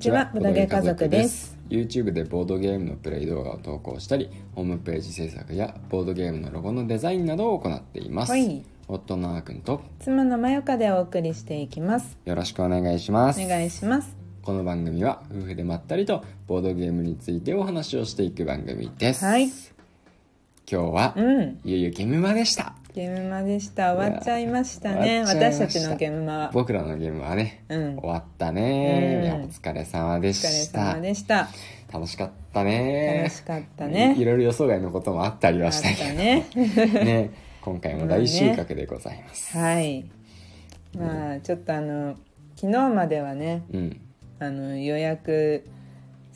ちはボドゲ家族です。YouTube でボードゲームのプレイ動画を投稿したりホームページ制作やボードゲームのロゴのデザインなどを行っています、はい。夫のあーくんと妻のまよかでお送りしていきます。よろしくお願いします。お願いします。この番組は夫婦でまったりとボードゲームについてお話をしていく番組です、はい。今日は、うん。いよいよゲームマでしたゲームマでした。終わっちゃいましたね。私たちのゲームマは。僕らのゲームはね、うん。終わったね、うん。いやお疲れ様でお疲れした様でした。楽しかったね。楽しかったね。いろいろ予想外のこともあったりはしたけど。たね。ね。今回も大収穫でございます、はい。まあちょっとあの昨日まではねうん。あの予約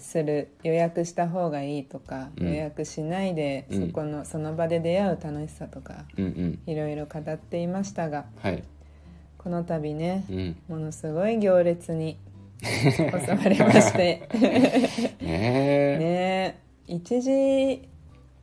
する予約した方がいいとか、うん。予約しないでうん。そこの、その場で出会う楽しさとかうんうん。いろいろ語っていましたがはい。この度ねうん。ものすごい行列に 襲われまして。ねえ。ね1時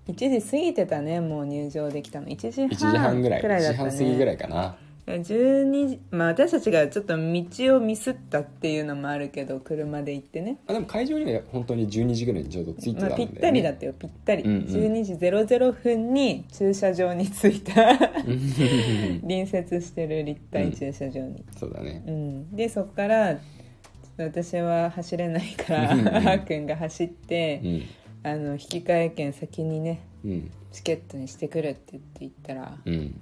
1時過ぎてたねもう入場できたの。1時半1ぐらい。1らいだったね。半過ぎぐらいかな12時まあ私たちがちょっと道をミスったっていうのもあるけど車で行ってね。あでも会場には本当に12時ぐらいにちょうど着いてたんまあ、で、ぴねったりだったよぴったり、うんうん。12時00分に駐車場に着いた。隣接してる立体駐車場に、そうだね。うん。でそこから私は走れないからあうんうん。ーくんが走って、うん。あの引き換え券先にねうん。チケットにしてくるって言って言ったらうん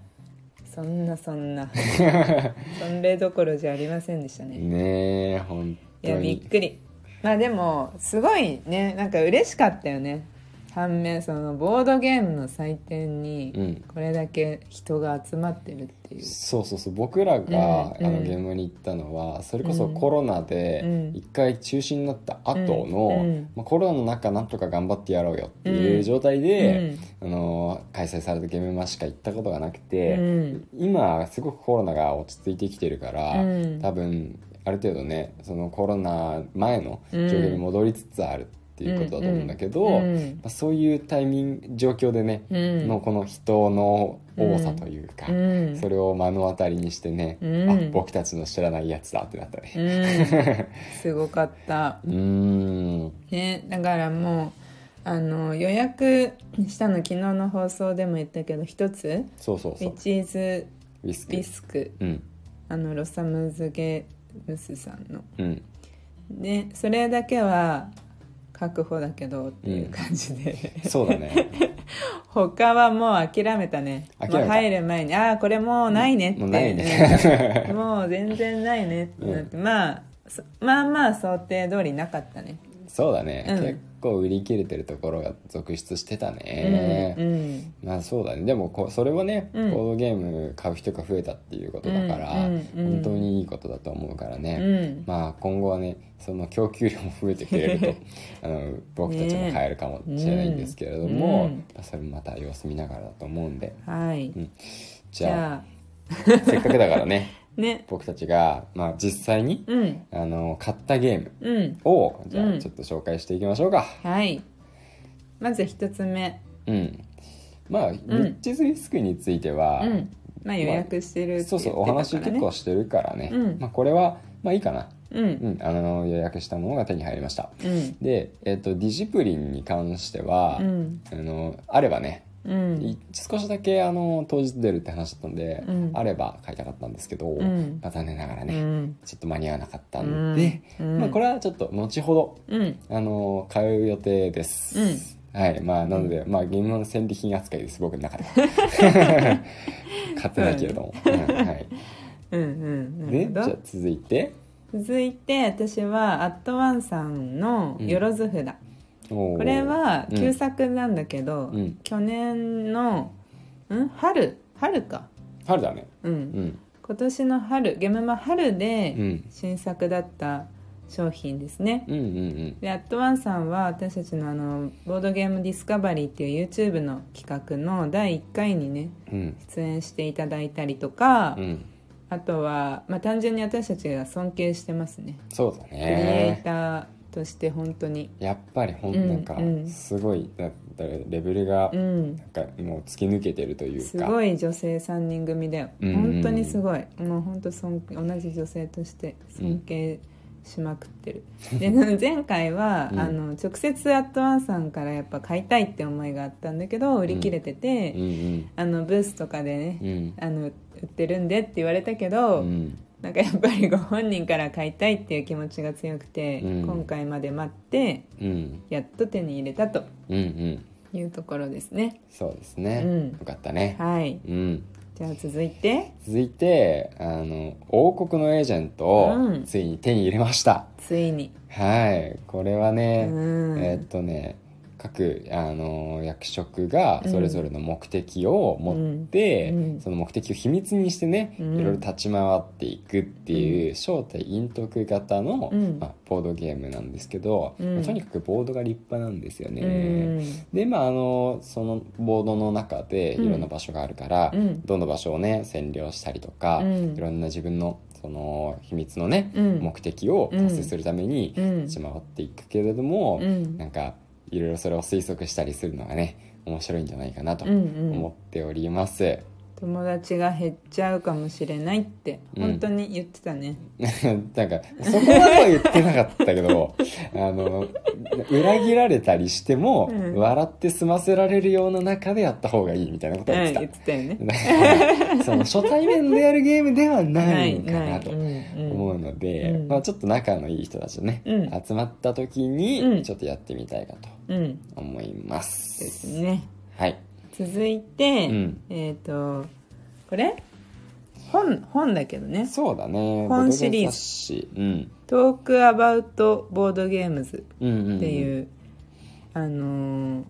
そんなそんな。そんれどころじゃありませんでしたね。ねえ本いやびっくり。まあでもすごいねなんか嬉しかったよね反面そのボードゲームの祭典にうん。これだけ人が集まってるっていう、そうそうそう。僕らが、あのゲームに行ったのはそれこそコロナでうん。一回中止になった後の、まあ、コロナの中なんとか頑張ってやろうよっていう状態で、うん。あの開催されたゲームマしか行ったことがなくて、うん。今すごくコロナが落ち着いてきてるから、うん。多分ある程度ねそのコロナ前の状況に戻りつつあるっていうことだと思うんだけど、うんうんまあ、そういうタイミング状況でね、うん。のこの人の多さというか、うん。それを目の当たりにしてね、うん。あ僕たちの知らないやつだってなったね。うん。すごかった。うーん。ねだからもうあの予約したの昨日の放送でも言ったけど一つそうそうそう。ウィチーズウィスクビスクうん。あのロサムズゲムスさんの。うん。でそれだけは確保だけどっていう感じで、そうだね。他はもう諦めたね。諦めた。もう入る前にああこれもうないねって、もうないね。う んもう全然ないねってなって、まあそまあまあ想定通りなかったね。そうだね、うん。結構売り切れてるところが続出してたね、うんうん。まあそうだね。でもこそれはね、うん。ボードゲーム買う人が増えたっていうことだから、うん本当にいいことだと思うからね、うん。まあ今後はねその供給量も増えてくれると あの僕たちも買えるかもしれないんですけれども、うん。まあそれもまた様子見ながらだと思うんで。はい、ん。じじゃあ。ゃせっかくだからね。あ ね。僕たちが、まあ、実際にうん。あの買ったゲームうん。をじゃうん。あちょっと紹介していきましょうか。はい。まず一つ目。うん。まあ、リッチズリスクについては、うん。まあ予約してるってそうそうお話結構してるからね、うん。まあ、これはまあいいかな、うん。うん、あの予約したものが手に入りました。うん。で、えっとディジプリンに関しては、うん。あのあればねうん。い少しだけあの当日出るって話だったんで、うん。あれば買いたかったんですけど、ん。まあ、残念ながらうね、ん。ちょっと間に合わなかったんで、うん。まあ、これはちょっと後ほどうん。あの買う予定です、うん。はい。まあなので、まあゲームの戦利品扱いです僕の中では。買ってないけれども、うんはい、うんうんなでじゃあ続いて。続いて私はアットワンさんの「よろず札」ここれはうん。旧作なんだけど、うん。去年のん？春？春か。春だね。うん、うん。今年の春ゲームマ春でうん。新作だった商品ですね、うんうんうん。でアットワンさんは私たちのあのボードゲームディスカバリーっていう YouTube の企画の第1回にねうん。出演していただいたりとか、うん。あとは、まあ、単純に私たちが尊敬してますね。そうだクリエイねターとして本当に。やっぱりほんうんなんかうん。すごいだだレベルがうん。なんかもう突き抜けてるというか。すごい女性3人組だよ、うん。うん本当にすごい。もう本当尊同じ女性として尊敬しまくってる。で前回は、うん。あの直接アットワンさんからやっぱ買いたいって思いがあったんだけど売り切れてて、うんうん。あのブースとかでね、うん。あの売ってるんでって言われたけど、うんなんかやっぱりご本人から買いたいっていう気持ちが強くて、うん。今回まで待ってうん。やっと手に入れたとうんうん。いうところですね。そうですね、うん。よかったね。はい。うん。じゃあ続いて。続いてあの王国のエージェントをうん。ついに手に入れました、ついに。はい。これはね、うん。えーっとね各あの役職がそれぞれの目的を持って、うん。うん。その目的を秘密にしてね、うん。いろいろ立ち回っていくっていう正体陰徳型の、うん。まあ、ボードゲームなんですけど、うん。まあとにかくボードが立派なんですよね。うん。でまああのそのボードの中でいろんな場所があるから、うん。どの場所をね占領したりとか、うん。いろんな自分のその秘密のね、うん。目的を達成するためにうん。立ち回っていくけれども、うん。なんかいろいろそれを推測したりするのがね面白いんじゃないかなとうんうん思っております。友達が減っちゃうかもしれないってうん。本当に言ってたね、なんかそこまでは言ってなかったけど あの裏切られたりしても、うん。笑って済ませられるような中でやった方がいいみたいなことうん、は言って言ってたよね。その初対面でやるゲームではないかなとうんうん思うので、うん。まあ、ちょっと仲のいい人たちとね、うん。集まった時うん。にちょっとやってみたいかとうん。思いま。ですすね。はい、続いて、うん。えっ、とこれ？本本だけどね。そうだね。本シリーズ。ボドゲ雑誌。うん「トークアバウトボードゲームズ」うんうんうん。っていう、あのー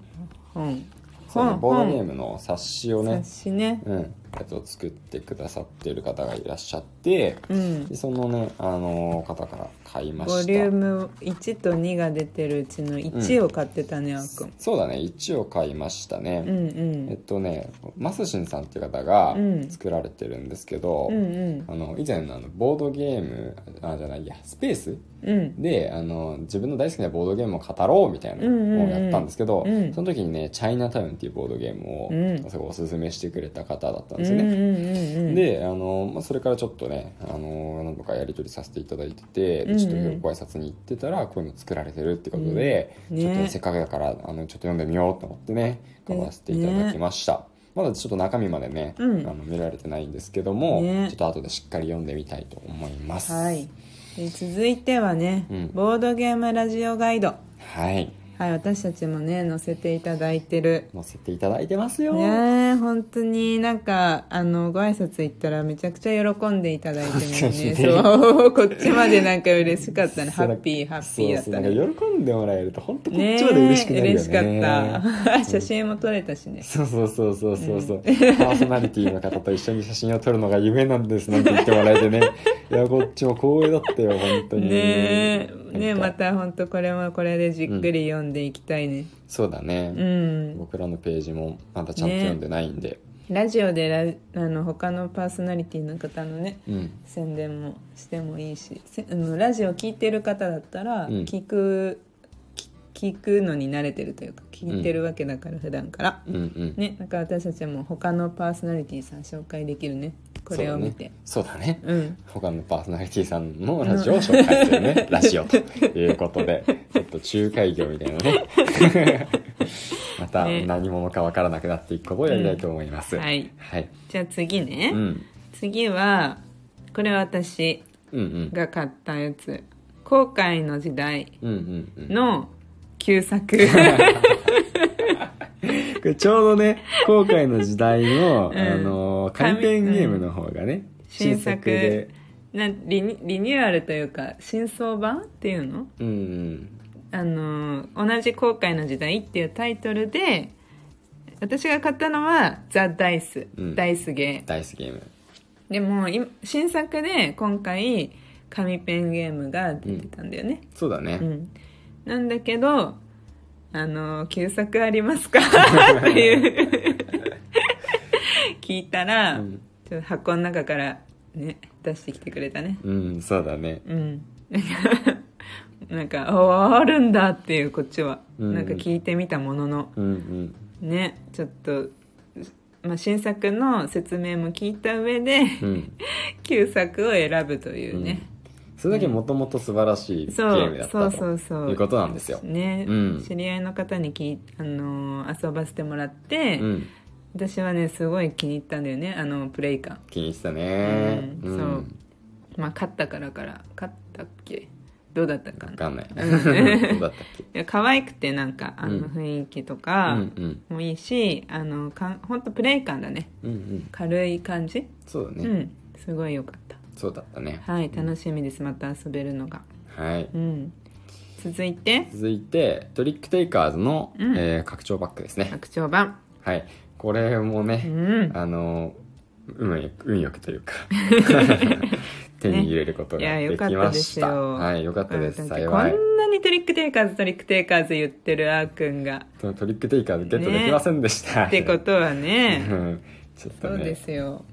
本。そうね。本ボードゲームの冊子をね。冊子ね。うん、やつを作ってくださってる方がいらっしゃってうん。でそのね、あの方から買いまボした。リューム1と2が出てるうちの1を買ってたね、あーくん。そうだね1を買いましたね、うんうん。えっとねマスシンさんっていう方がうん。作られてるんですけど、うんうん。あの以前のあのボードゲームあじゃないやスペースうん。であの自分の大好きなボードゲームを語ろうみたいなのをやったんですけど、うん。うんうんその時にね「チャイナタウン」っていうボードゲームをうん。すごいおすすめしてくれた方だったんうんですよね。であの、まあ、それからちょっとねあの何度かやり取りさせていただいてて、でちょっとご挨拶に行ってたらこういうの作られてるってことで、うんね。ちょっとねせっかくだからあのちょっと読んでみようと思ってね買わせていただきました、まだちょっと中身までね、うん。あの見られてないんですけども、ね。ちょっと後でしっかり読んでみたいと思います。はい。で続いてはね、うん。ボードゲームラジオガイド。はいはい私たちもね載せていただいてる。載せていただいてますよ、ねえ本当に。なんかあのご挨拶行ったらめちゃくちゃ喜んでいただいてる 確かにね。ねそう。こっちまでなんか嬉しかったね。ハッピーハッピーだったね。喜んでもらえると本当こっねちまで嬉しくなるよね。嬉しかった。写真も撮れたしね。そうそうそうそうそう。そう、パーソナリティの方と一緒に写真を撮るのが夢なんですなんて言ってもらえてね。いやこっちも光栄だったよ本当に。ねえねまた本当これもこれでじっくり読んでいきたいね。そうだね、うん、僕らのページもまだちゃんと読んでないんで、ラジオでラあの他のパーソナリティの方のねうん。宣伝もしてもいいしせあのラジオ聞いてる方だったらうん。聞く、き聞くのに慣れてるというか聞いてるわけだから、普段から。うんうん。ねなんか私たちも他のパーソナリティさん紹介できるねこれを見て。そうだね。う,、ん。他のパーソナリティさんのラジオを紹介するね、ラジオということでちょっと仲介業みたいなね。またね。何者か分からなくなっていくことをやりたいと思います、うん。はい。はい、じゃあ次ね、うん、次はこれは私うんうん。が買ったやつ「後悔の時代うんうんうん」の旧作。これちょうどね後悔の時代の、うん。あの紙ペンゲームの方がね、新作で。なんリニリニューアルというか新装版っていうの？うんうん。あの同じ「後悔の時代」っていうタイトルで私が買ったのは「ザ・ダイス」うん。ダイスゲダイスゲーム。ーでも今新作で今回紙ペンゲームが出てたんだよね。そうだね、うん、なんだけどあの旧作ありますか？っていう聞いたら、うんちょっと箱の中からね出してきてくれたね。うんそうだね。うん。なんかああるんだっていうこっちは、うん。なんか聞いてみたものの。うんうん。ねちょっと、まあ、新作の説明も聞いた上で、うん。旧作を選ぶというね、それだけもともと素晴らしいゲそうームだったそうそうそうということなんですよ。ね、うん。知り合いの方にき、あのー遊ばせてもらって、うん。私はねすごい気に入ったんだよねあのプレイ感気に入ってたね。うん。そう。まあ勝ったからから勝ったっけ？どうだったかな？わかんない。うん。どうだったっけ？いや可愛くてなんかあのうん。雰囲気とうかんうん。もいいし、あのかん本当プレイ感だね。うんうん。軽い感じ、そうだね。うん。すごい良かった。そうだったね。はい楽しみですまた遊べるのが。はい。うん。続いて？続いて、トリックテイカーズの、うん。えー拡張パックですね。拡張版。はい。これもうね、ん。あの、運よく、運よくというか、手に入れることができました。すよ。はい、よかったです。幸い。んなにトリックテイカーズトリックテイカーズ言ってるあーくんが。トリックテイカーズゲットできませんでした。ってことはうねん。ちょっとそうでね、すよ。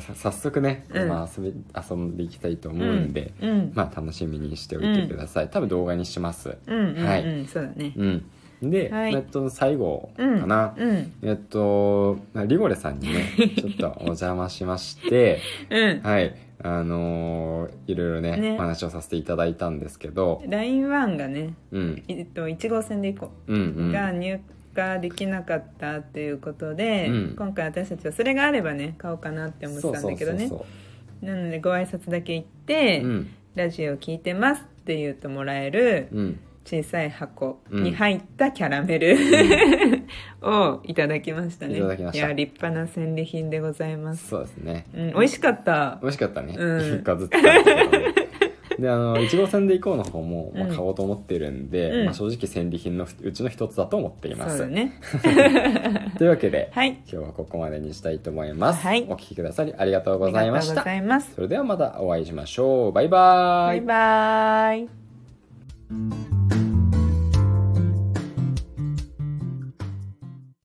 さ早速ね、うん。まあ遊び、遊んでいきたいと思うんで、うん。うん。まあ楽しみにしておいてください。多分動画にします。うんうんうん、はい。そうだね。うん。で、はい。えっと、最後うんかな。うん。えっと、まあリゴレさんにね、ちょっとお邪魔しまして、うん。はい、あのーいろいろねね。お話をさせていただいたんですけど、ライン1がねうん、えっと1号線で行こうん、うう、ん。が入荷できなかったっていうことで、うん。今回私たちはそれがあればね買おうかなって思ってたんだけどね。そうそうそうなのでご挨拶だけ行って、ラジオ聞いてますって言うともらえるうん。小さい箱うん。に入ったキャラメル、をいただきましたね。いただきました。や立派な戦利品でございます、そうですね。うん、美味しかった。美味しかったね。うん。ずつ食べたけどねで、あの、1号線で行こうの方も、まあ、うん買おうと思ってるんで、うん。まあ、正直戦利品のうちの一つだと思っています。そうだね。というわけで、はい。今日はここまでにしたいと思います。はい。お聞きくださりありがとうございました。ありがとうござ。います。それではまたお会いしましょう。バイバーイ。バイバイ Thank you.